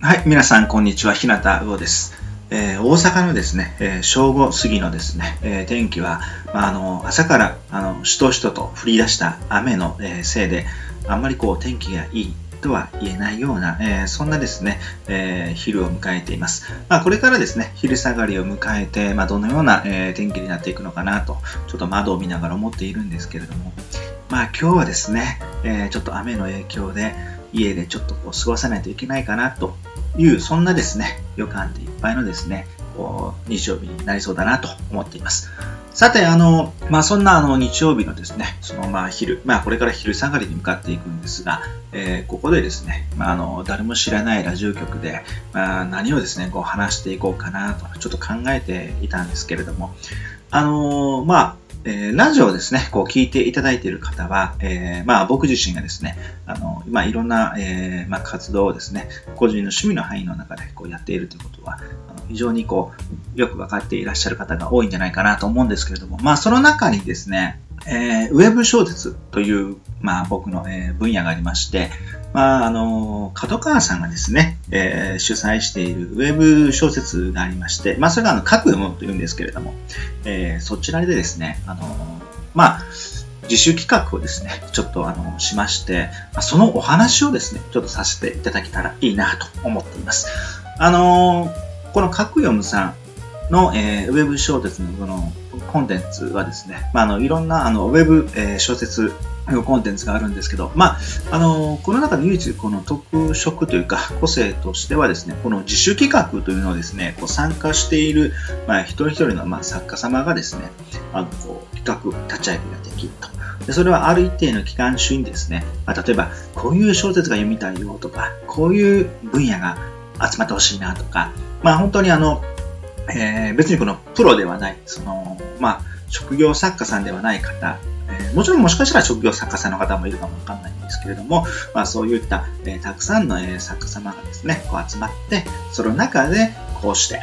はい、皆さん、こんにちは。日向魚です。えー、大阪のですね、えー、正午過ぎのですね、えー、天気は、まあ、あの朝からあのしとしとと降り出した雨の、えせいで、あんまりこう天気がいいとは言えないような、えそんなですね、え昼を迎えています。まあ、これからですね、昼下がりを迎えて、まあ、どのような、え天気になっていくのかなと、ちょっと窓を見ながら思っているんですけれども、まあ今日はですね、えちょっと雨の影響で、家でちょっとこう過ごさないといけないかなという、そんなですね、予感でいっぱいのですね、日曜日になりそうだなと思っています。さて、あの、まあ、そんなあの日曜日のですね、そのまあ昼、まあ、これから昼下がりに向かっていくんですが、えー、ここでですね、まあ、あの、誰も知らないラジオ局で、まあ、何をですね、こう話していこうかなと、ちょっと考えていたんですけれども、あのまあ、えー、ラジオをですね、こう聞いていただいている方は、えー、まあ僕自身がですね、あの、まあいろんな、えー、まあ活動をですね、個人の趣味の範囲の中でこうやっているということは、あの非常にこう、よくわかっていらっしゃる方が多いんじゃないかなと思うんですけれども、まあその中にですね、えー、ウェブ小説という、まあ僕の、えー、分野がありまして、まあ、あの、角川さんがですね、えー、主催しているウェブ小説がありまして、まあ、それがあの、書くものというんですけれども、えー、そちらでですね、あの、まあ、自主企画をですね、ちょっとあの、しまして、そのお話をですね、ちょっとさせていただけたらいいなと思っています。あの、この角読むさんの、えー、ウェブ小説のこのコンテンツはですね、まあ、あのいろんなあのウェブ、えー、小説コンテンツがあるんですけど、まあ、あの、この中で唯一この特色というか個性としてはですね、この自主企画というのをですね、こう参加している、まあ、一人一人の、まあ、作家様がですね、あの、こう、企画、立ち上げができると。でそれはある一定の期間中にですね、まあ、例えば、こういう小説が読みたいよとか、こういう分野が集まってほしいなとか、まあ本当にあの、えー、別にこのプロではない、その、まあ、職業作家さんではない方もちろんもしかしたら職業作家さんの方もいるかもわかんないんですけれども、まあ、そういった、えー、たくさんの、えー、作家様がですね、こう集まって、その中でこうして、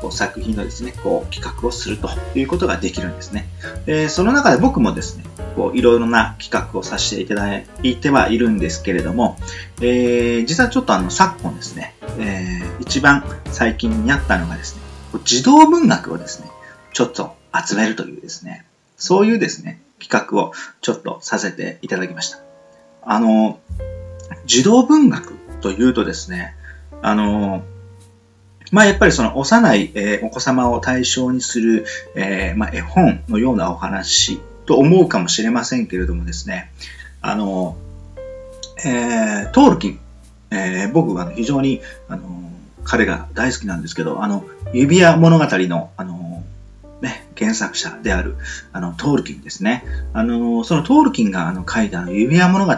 こう作品のですね、こう企画をするということができるんですね。でその中で僕もですね、こういろいろな企画をさせていただいてはいるんですけれども、えー、実はちょっとあの昨今ですね、えー、一番最近にあったのがですね、児童文学をですね、ちょっと集めるというですね、そういうですね、企画をちょっとさせていただきました。あの、児童文学というとですね、あの、まあ、やっぱりその幼い、えー、お子様を対象にする、えー、まあ、絵本のようなお話と思うかもしれませんけれどもですね、あの、えー、トールキン、えー、僕は非常に、あの、彼が大好きなんですけど、あの、指輪物語の、あの、ね、原作者である、あの、トールキンですね。あの、そのトールキンがあの書いた指輪物語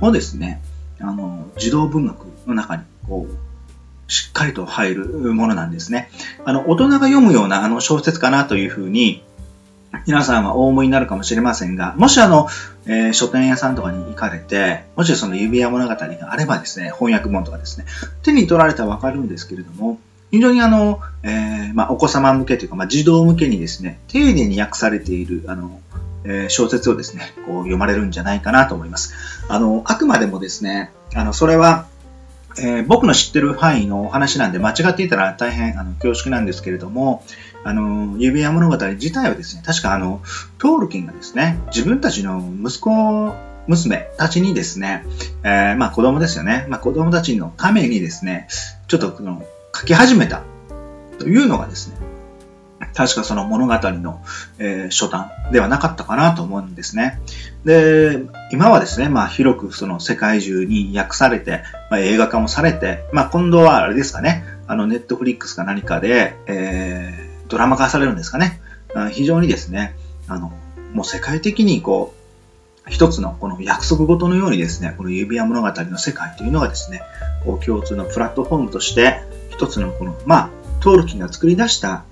もですね、あの、児童文学の中に、こう、しっかりと入るものなんですね。あの、大人が読むようなあの小説かなというふうに、皆さんはお思いになるかもしれませんが、もしあの、えー、書店屋さんとかに行かれて、もしその指輪物語があればですね、翻訳本とかですね、手に取られたらわかるんですけれども、非常にあの、えー、まあ、お子様向けというか、まあ、児童向けにですね、丁寧に訳されている、あの、えー、小説をですね、こう読まれるんじゃないかなと思います。あの、あくまでもですね、あの、それは、えー、僕の知ってる範囲のお話なんで間違っていたら大変あの恐縮なんですけれども、あの、指輪物語自体はですね、確かあの、トールキンがですね、自分たちの息子、娘たちにですね、えー、まあ子供ですよね。まあ子供たちのためにですね、ちょっとこの書き始めたというのがですね、確かその物語の、えー、初段ではなかったかなと思うんですね。で、今はですね、まあ広くその世界中に訳されて、まあ、映画化もされて、まあ今度はあれですかね、あのネットフリックスか何かで、えー、ドラマ化されるんですかね。非常にですね、あの、もう世界的にこう、一つのこの約束事のようにですね、この指輪物語の世界というのがですね、こう共通のプラットフォームとして、一つのこの、まあ、トールキンが作り出した、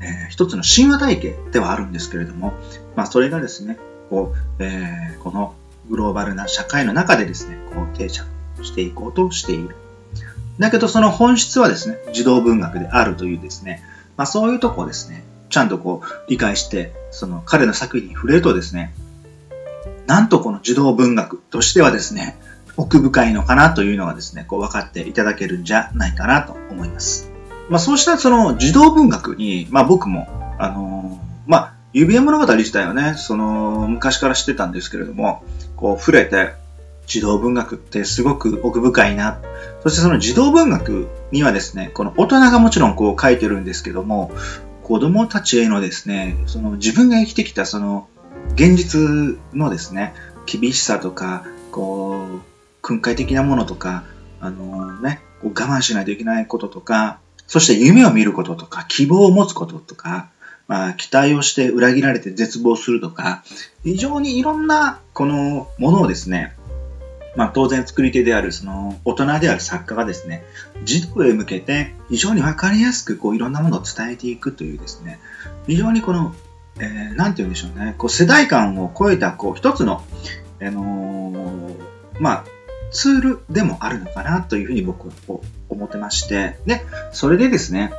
えー、一つの神話体系ではあるんですけれども、まあ、それがですね、こう、えー、このグローバルな社会の中でですね、こう定着していこうとしている。だけどその本質はですね、児童文学であるというですね、まあそういうとこをですね、ちゃんとこう理解して、その彼の作品に触れるとですね、なんとこの児童文学としてはですね、奥深いのかなというのがですね、こう分かっていただけるんじゃないかなと思います。まあそうしたその児童文学に、まあ僕も、あのー、まあ指輪物語自体はね、その昔から知ってたんですけれども、こう触れて、児童文学ってすごく奥深いな。そしてその児童文学にはですね、この大人がもちろんこう書いてるんですけども、子供たちへのですね、その自分が生きてきたその現実のですね、厳しさとか、こう、訓戒的なものとか、あのね、こう我慢しないといけないこととか、そして夢を見ることとか、希望を持つこととか、まあ、期待をして裏切られて絶望するとか、非常にいろんなこのものをですね、まあ、当然作り手であるその大人である作家がですね、児童へ向けて非常にわかりやすくこういろんなものを伝えていくというですね、非常にこの、えー、なんて言うんでしょうね、こう世代間を超えたこう一つの、あのー、まあ、ツールでもあるのかなというふうに僕は思ってまして、で、それでですね、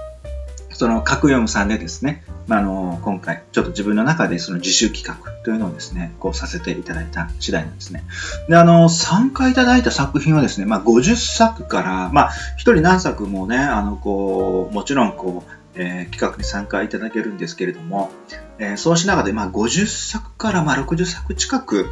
その、角読むさんでですね、まあ、の、今回、ちょっと自分の中でその自主企画というのをですね、こうさせていただいた次第なんですね。で、あの、参加いただいた作品はですね、まあ、50作から、まあ、一人何作もね、あの、こう、もちろん、こう、えー、企画に参加いただけるんですけれども、えー、そうしながら、まあ、50作からまあ60作近く、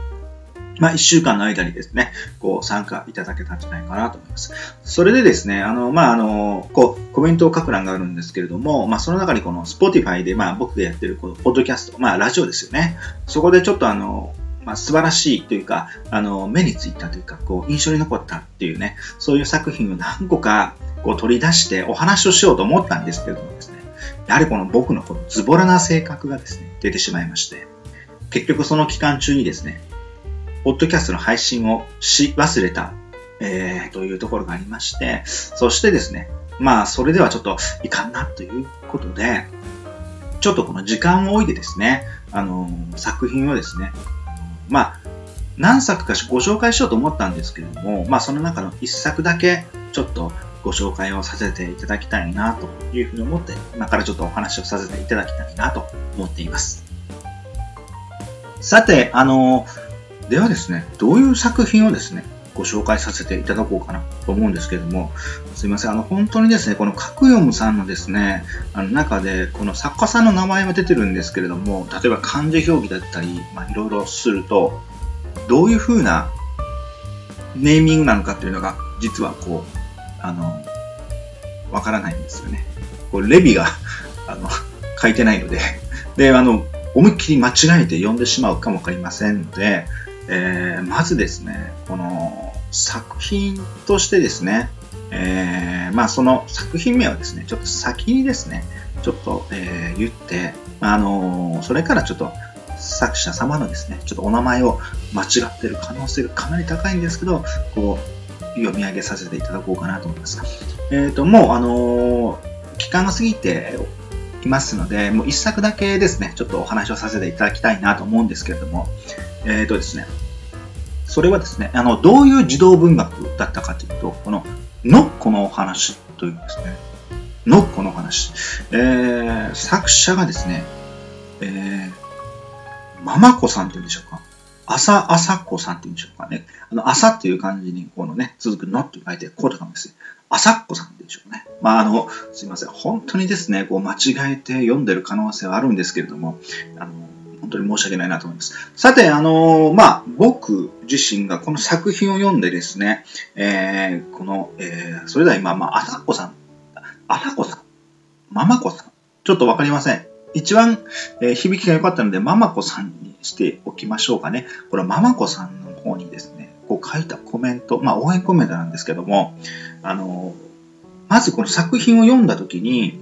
まあ、一週間の間にですね、こう、参加いただけたんじゃないかなと思います。それでですね、あの、まあ、あの、こう、コメントを書く欄があるんですけれども、まあ、その中にこの Spotify で、まあ、僕がやってる、この、ポッドキャスト、まあ、ラジオですよね。そこでちょっとあの、まあ、素晴らしいというか、あの、目についたというか、こう、印象に残ったっていうね、そういう作品を何個か、こう、取り出してお話をしようと思ったんですけれどもですね、やはりこの僕のこのズボラな性格がですね、出てしまいまして、結局その期間中にですね、ポッドキャストの配信をし忘れた、えー、というところがありまして、そしてですね、まあ、それではちょっといかんなということで、ちょっとこの時間を置いてですね、あのー、作品をですね、まあ、何作かご紹介しようと思ったんですけれども、まあ、その中の一作だけ、ちょっとご紹介をさせていただきたいなというふうに思って、今からちょっとお話をさせていただきたいなと思っています。さて、あのーではですね、どういう作品をですね、ご紹介させていただこうかなと思うんですけれども、すいません、あの、本当にですね、この角読むさんのですね、あの中で、この作家さんの名前は出てるんですけれども、例えば漢字表記だったり、まあ、いろいろすると、どういう風なネーミングなのかっていうのが、実はこう、あの、わからないんですよね。こう、レビが、あの、書いてないので、で、あの、思いっきり間違えて読んでしまうかもわかりませんので、えー、まずですね、この作品としてですね、えー、まあその作品名はですね、ちょっと先にですね、ちょっと、えー、言って、あのー、それからちょっと作者様のですね、ちょっとお名前を間違ってる可能性がかなり高いんですけど、こう、読み上げさせていただこうかなと思います。えっ、ー、と、もう、あの期間が過ぎていますので、もう一作だけですね、ちょっとお話をさせていただきたいなと思うんですけれども、えっ、ー、とですね、それはですね、あの、どういう児童文学だったかというと、この、のっこのお話というですね、のっこのお話。えー、作者がですね、えー、ママ子さんというんでしょうか。朝、朝子さんっていうんでしょうかね。あの、朝っていう感じに、このね、続くのって書いて、こうとかもですね、朝子さんでしょうね。まあ、あの、すいません。本当にですね、こう、間違えて読んでる可能性はあるんですけれども、あの、本当に申し訳ないなと思います。さて、あの、まあ、僕自身がこの作品を読んでですね、えー、この、えー、それでは今、まあ、あさこさん、あさこさん、ママこさん、ちょっとわかりません。一番、えー、響きが良かったので、ママこさんにしておきましょうかね。これはママこさんの方にですね、こう書いたコメント、まあ、応援コメントなんですけども、あのまずこの作品を読んだときに、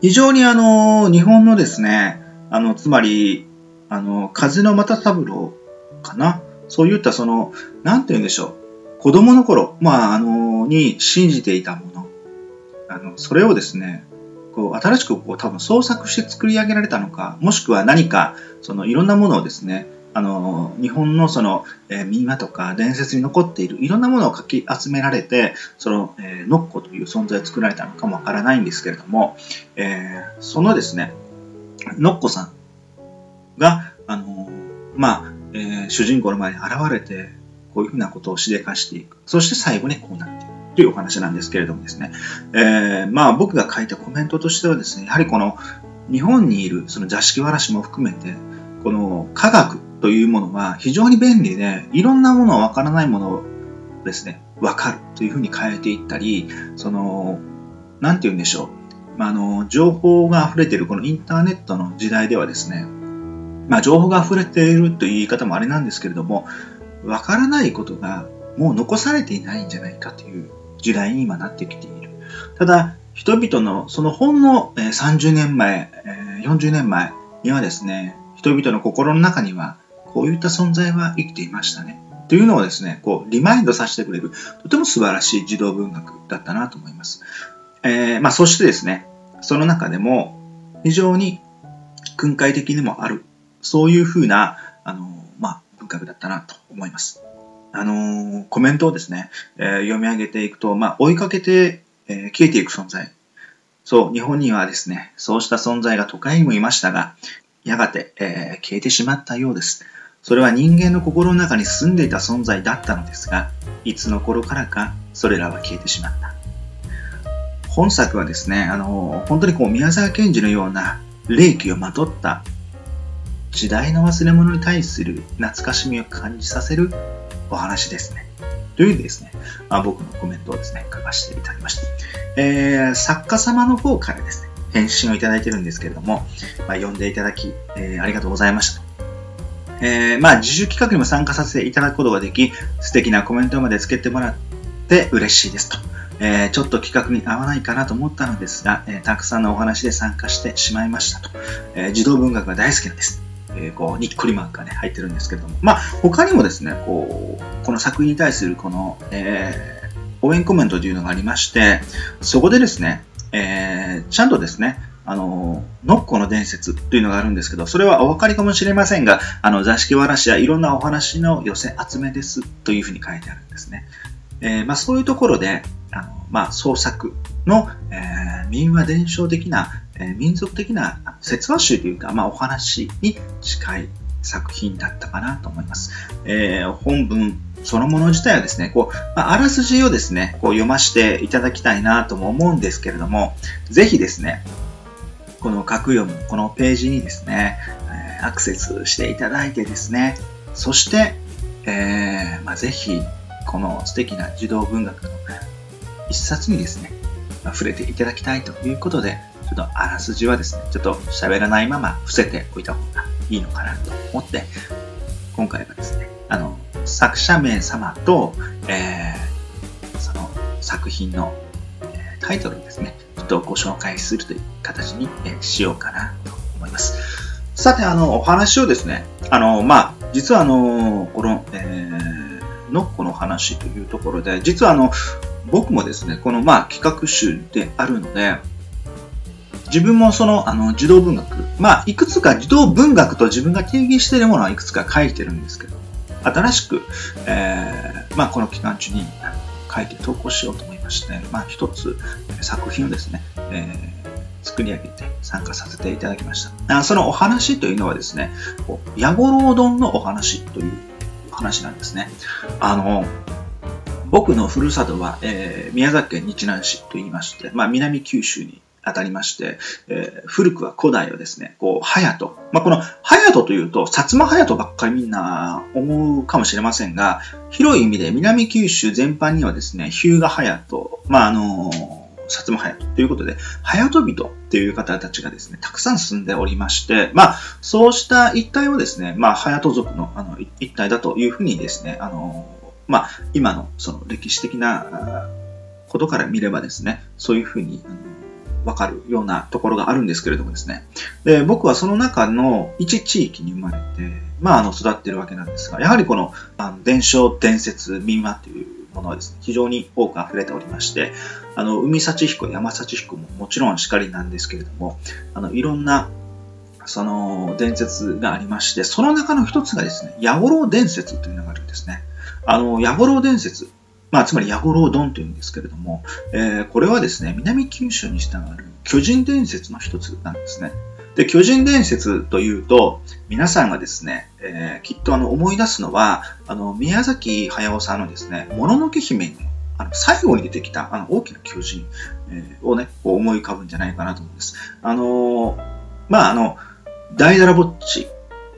非常にあの、日本のですね、あの、つまり、あの、風の又三郎かな？そういったその、なんて言うんでしょう？子供の頃、まあ、あの、に信じていたもの。あの、それをですね、こう、新しくこう、多分創作して作り上げられたのか、もしくは何か、その、いろんなものをですね、あの、日本のその、えー、民話とか伝説に残っているいろんなものをかき集められて、その、えー、ノッコという存在を作られたのかもわからないんですけれども、えー、そのですね、のっこさんが、あのまあ、えー、主人公の前に現れて、こういうふうなことをしでかしていく。そして最後にこうなっていく。というお話なんですけれどもですね。えー、まあ僕が書いたコメントとしてはですね、やはりこの日本にいるその座敷わらしも含めて、この科学というものは非常に便利で、いろんなもの、わからないものをですね、わかるというふうに変えていったり、その、なんて言うんでしょう。まあ、あの、情報が溢れているこのインターネットの時代ではですね、まあ、情報が溢れているという言い方もあれなんですけれども、わからないことがもう残されていないんじゃないかという時代に今なってきている。ただ、人々のそのほんの30年前、40年前にはですね、人々の心の中にはこういった存在は生きていましたね。というのをですね、こう、リマインドさせてくれる、とても素晴らしい児童文学だったなと思います。えー、まあ、そしてですね、その中でも、非常に訓戒的にもある、そういうふうな、あの、まあ、文学だったなと思います。あのコメントをですね、えー、読み上げていくと、まあ、追いかけて、えー、消えていく存在。そう、日本にはですね、そうした存在が都会にもいましたが、やがて、えー、消えてしまったようです。それは人間の心の中に住んでいた存在だったのですが、いつの頃からかそれらは消えてしまった。本作はですね、あの、本当にこう宮沢賢治のような霊気をまとった時代の忘れ物に対する懐かしみを感じさせるお話ですね。というですね、まあ、僕のコメントをですね、書かせていただきました。えー、作家様の方からですね、返信をいただいてるんですけれども、まあ、読んでいただき、えー、ありがとうございました。えー、まあ、自主企画にも参加させていただくことができ、素敵なコメントまでつけてもらって嬉しいですと。えー、ちょっと企画に合わないかなと思ったのですが、えー、たくさんのお話で参加してしまいましたと。え、児童文学が大好きなんです。えこう、にっこりマークがね、入ってるんですけども。まあ、他にもですね、こう、この作品に対するこの、え応援コメントというのがありまして、そこでですね、えちゃんとですね、あの、ノッコの伝説というのがあるんですけど、それはお分かりかもしれませんが、あの、座敷わらしやいろんなお話の寄せ集めですというふうに書いてあるんですね。えー、まあ、そういうところで、あのまあ、創作の、えー、民話伝承的な、えー、民族的な説話集というか、まあ、お話に近い作品だったかなと思います。えー、本文そのもの自体はですね、こう、まあ、あらすじをですね、こう読ませていただきたいなとも思うんですけれども、ぜひですね、この格読む、このページにですね、アクセスしていただいてですね、そして、えーまあ、ぜひ、この素敵な児童文学の一冊にですね、ま、触れていただきたいということで、ちょっとあらすじはですね、ちょっと喋らないまま伏せておいた方がいいのかなと思って、今回はですね、あの、作者名様と、えー、その作品の、えー、タイトルですね、とご紹介するという形にしようかなと思います。さて、あの、お話をですね、あの、まあ、実はあの、この、えー、ノッコの話というところで、実はあの、僕もですね、この、まあ、企画集であるので、自分もその、あの、児童文学、まあ、いくつか児童文学と自分が定義しているものはいくつか書いてるんですけど、新しく、えー、まあ、この期間中に書いて投稿しようと思いまして、まあ、一つ作品をですね、えー、作り上げて参加させていただきました。そのお話というのはですね、ヤゴロウ丼のお話という話なんですね。あの、僕のふるさとは、えー、宮崎県日南市と言いまして、まあ、南九州に当たりまして、えー、古くは古代をですね、こう、隼人。まあ、この隼人というと、薩摩隼人ばっかりみんな思うかもしれませんが、広い意味で南九州全般にはですね、日向隼人、まあ、あのー薩摩隼人ということで、隼人人っていう方たちがですね、たくさん住んでおりまして、まあ、そうした一帯をですね、まあ、隼人族のあの一帯だというふうにですね、あの、まあ、今のその歴史的なことから見ればですね、そういうふうに、あのわかるようなところがあるんですけれどもですね。で、僕はその中の一地域に生まれて、まあ、あの、育ってるわけなんですが、やはりこの、あの伝承、伝説、民話というものはですね、非常に多く溢れておりまして、あの、海幸彦、山幸彦ももちろんしかりなんですけれども、あの、いろんな、その伝説がありまして、その中の一つがですね、ヤゴロウ伝説というのがあるんですね。あの、ヤゴロウ伝説、まあ、つまりヤゴロウドンというんですけれども、えー、これはですね、南九州に従う巨人伝説の一つなんですね。で、巨人伝説というと、皆さんがですね、えー、きっとあの思い出すのは、あの、宮崎駿さんのですね、もののけ姫のあの最後に出てきたあの大きな巨人、えー、をね、こう思い浮かぶんじゃないかなと思うんです。あのー、まあ、あの、大だらぼっち。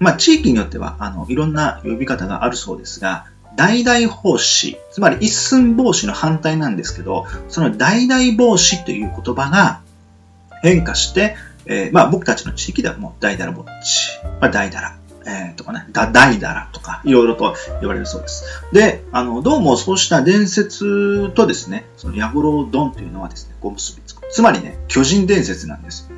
まあ、地域によっては、あの、いろんな呼び方があるそうですが、大々奉仕、つまり一寸法師の反対なんですけど、その大々奉仕という言葉が変化して、えー、まあ僕たちの地域ではもう大だらぼっち、まあ大だら、えー、とかね、だ、大だらとか、いろいろと言われるそうです。で、あの、どうもそうした伝説とですね、そのヤゴロドンというのはですね、こう結びつく。つまりね、巨人伝説なんです。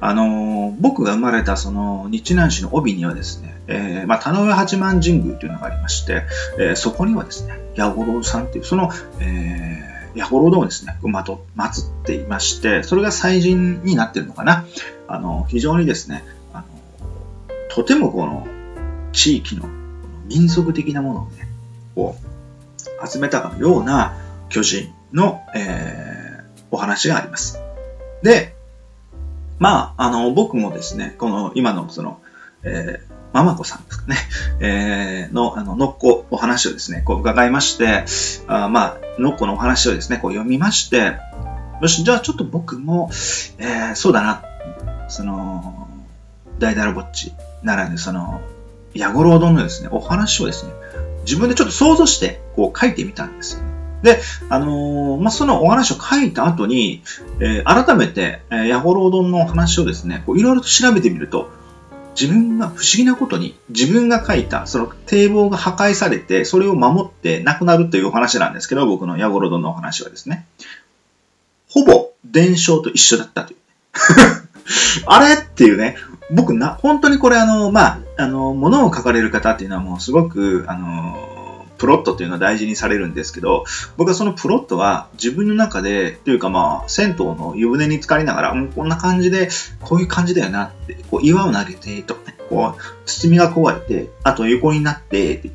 あの、僕が生まれたその日南市の帯にはですね、えー、まあ、田上八幡神宮というのがありまして、えー、そこにはですね、ヤゴロウさんっていう、その、えー、ヤゴロウドをですね、馬と祀っていまして、それが祭神になってるのかな。あの、非常にですね、あの、とてもこの地域の民族的なものをね、こう、集めたかのような巨人の、えー、お話があります。で、まあ、あの、僕もですね、この今のその、えー、ママ子さんですかね、えー、の、あの、のっこお話をですね、こう伺いまして、あまあ、のっこのお話をですね、こう読みまして、よし、じゃあちょっと僕も、えー、そうだな、その、大だらぼっちならぬ、その、ヤゴロウ丼のですね、お話をですね、自分でちょっと想像して、こう書いてみたんですよ。で、あのー、まあ、そのお話を書いた後に、えー、改めて、えー、ヤゴロウ丼のお話をですね、こういろいろと調べてみると、自分が不思議なことに、自分が書いた、その堤防が破壊されて、それを守って亡くなるというお話なんですけど、僕のヤゴロドのお話はですね、ほぼ伝承と一緒だったという。あれっていうね、僕な、本当にこれあの、まあ、あの、物を書かれる方っていうのはもうすごく、あの、プロットっていうのは大事にされるんですけど、僕はそのプロットは自分の中で、というかまあ、銭湯の湯船に浸かりながら、う、こんな感じで、こういう感じだよなって、こう岩を投げて、とかね、こう、包みが壊れて、あと横になって、って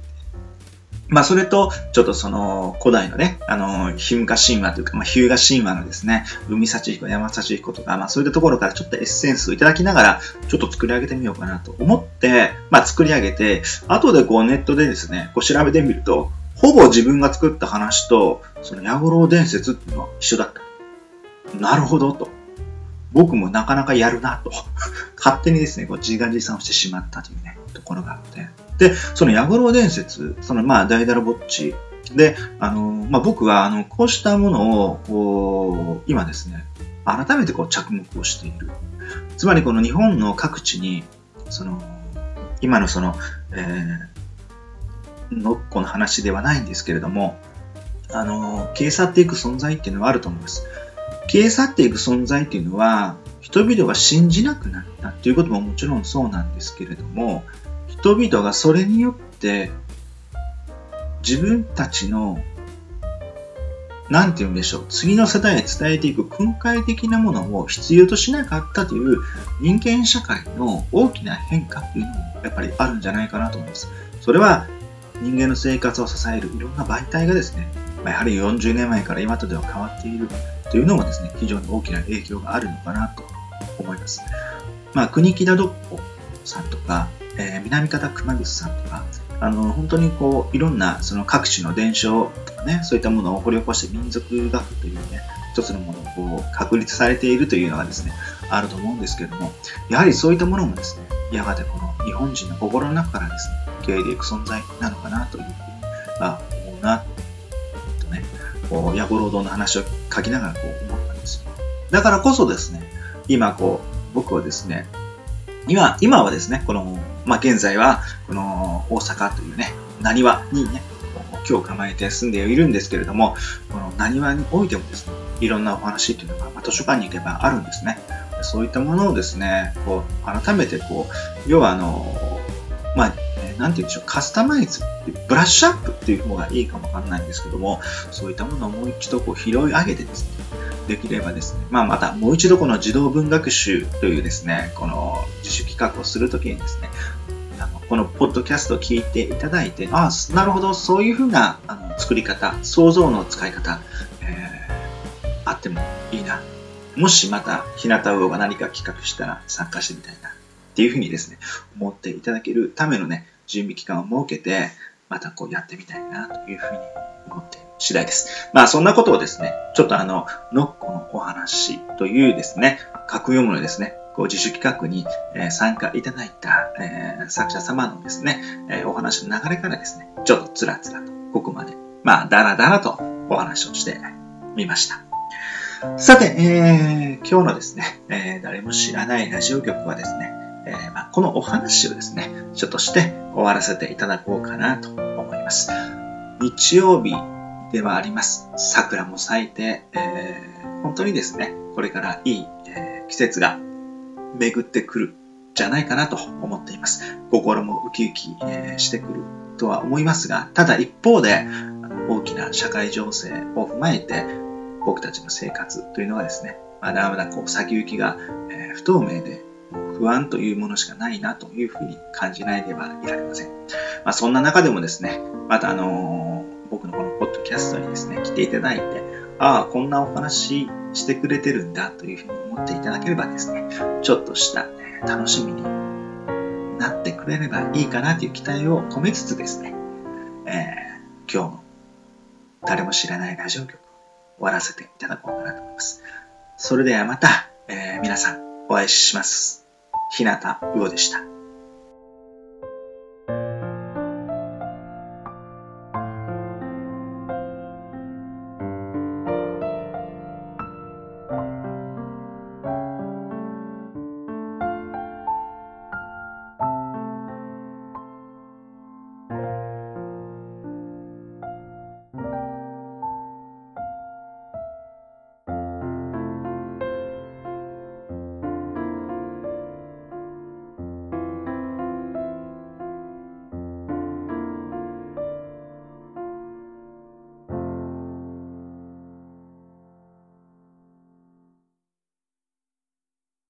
まあ、それと、ちょっとその、古代のね、あの、ヒムカ神話というか、まあ、ヒューガ神話のですね、海幸彦、山幸彦とか、まあ、そういったところからちょっとエッセンスをいただきながら、ちょっと作り上げてみようかなと思って、まあ、作り上げて、後でこうネットでですね、こう調べてみると、ほぼ自分が作った話と、そのヤゴロウ伝説っていうのは一緒だった。なるほど、と。僕もなかなかやるな、と。勝手にですね、こう自画自賛をしてしまったというね、ところがあって。で、そのヤゴロウ伝説、そのまあ、ダイダラボッチで、あの、まあ、僕は、あの、こうしたものを、こう、今ですね、改めてこう着目をしている。つまりこの日本の各地に、その、今のその、えー、のっこの話ではないんですけれども、あの、消え去っていく存在っていうのはあると思います。消え去っていく存在っていうのは、人々が信じなくなったっていうことももちろんそうなんですけれども、人々がそれによって自分たちの何て言うんでしょう、次の世代へ伝えていく訓戒的なものを必要としなかったという人間社会の大きな変化というのもやっぱりあるんじゃないかなと思います。それは人間の生活を支えるいろんな媒体がですね、やはり40年前から今とでは変わっているというのもですね、非常に大きな影響があるのかなと思います。まあ、国木田どっこさんとか、えー、南方熊楠さんとか、あの、本当にこう、いろんなその各地の伝承とかね、そういったものを掘り起こして民族学というね、一つのものをこう確立されているというのがですね、あると思うんですけれども、やはりそういったものもですね、やがてこの日本人の心の中からですね、受け入れていく存在なのかなというふうに、まあ、思うな、とね、こう、野暮労働の話を書きながらこう思ったんですよ。だからこそですね、今こう、僕はですね、今、今はですね、この、まあ、現在は、この大阪というね、何話にね、今日構えて住んでいるんですけれども、この何話においてもですね、いろんなお話っていうのが、まあ、図書館に行けばあるんですね。そういったものをですね、こう、改めてこう、要はあの、まあ、なんて言うんでしょう、カスタマイズ、ブラッシュアップっていう方がいいかもわかんないんですけども、そういったものをもう一度こう拾い上げてですね、できればですね、まあ、またもう一度この児童文学集というですね、この自主企画をするときにですね、あのこのポッドキャストを聞いていただいて、ああ、なるほど、そういうふうなあの作り方、想像の使い方、えー、あってもいいな。もしまた日向魚が何か企画したら参加してみたいなっていうふうにですね、思っていただけるためのね、準備期間を設けて、またこうやってみたいなというふうに思って次第です。まあそんなことをですね、ちょっとあの、ノッコのお話というですね、格読むのですね、こう自主企画に、え参加いただいた、え作者様のですね、えお話の流れからですね、ちょっとつらつらとここまで、まあだらだらとお話をしてみました。さて、えー、今日のですね、えー、誰も知らないラジオ局はですね、えー、まあ、このお話をですね、ちょっとして終わらせていただこうかなと思います。日曜日ではあります。桜も咲いて、え、本当にですね、これからいい、え、季節が巡ってくるじゃないかなと思っています。心もウキウキ、してくるとは思いますが、ただ一方で、大きな社会情勢を踏まえて、僕たちの生活というのはですね、まだまだこう先行きが、え不透明で不安というものしかないなというふうに感じないではいられません。まあ、そんな中でもですね、またあのー、僕のこのポッドキャストにですね、来ていただいて、ああ、こんなお話してくれてるんだというふうに思っていただければですね、ちょっとした、楽しみになってくれればいいかなという期待を込めつつですね、えー、今日の誰も知らないラジオ局を終わらせていただこうかなと思います。それではまた、えー、皆さんお会いします。日向魚でした。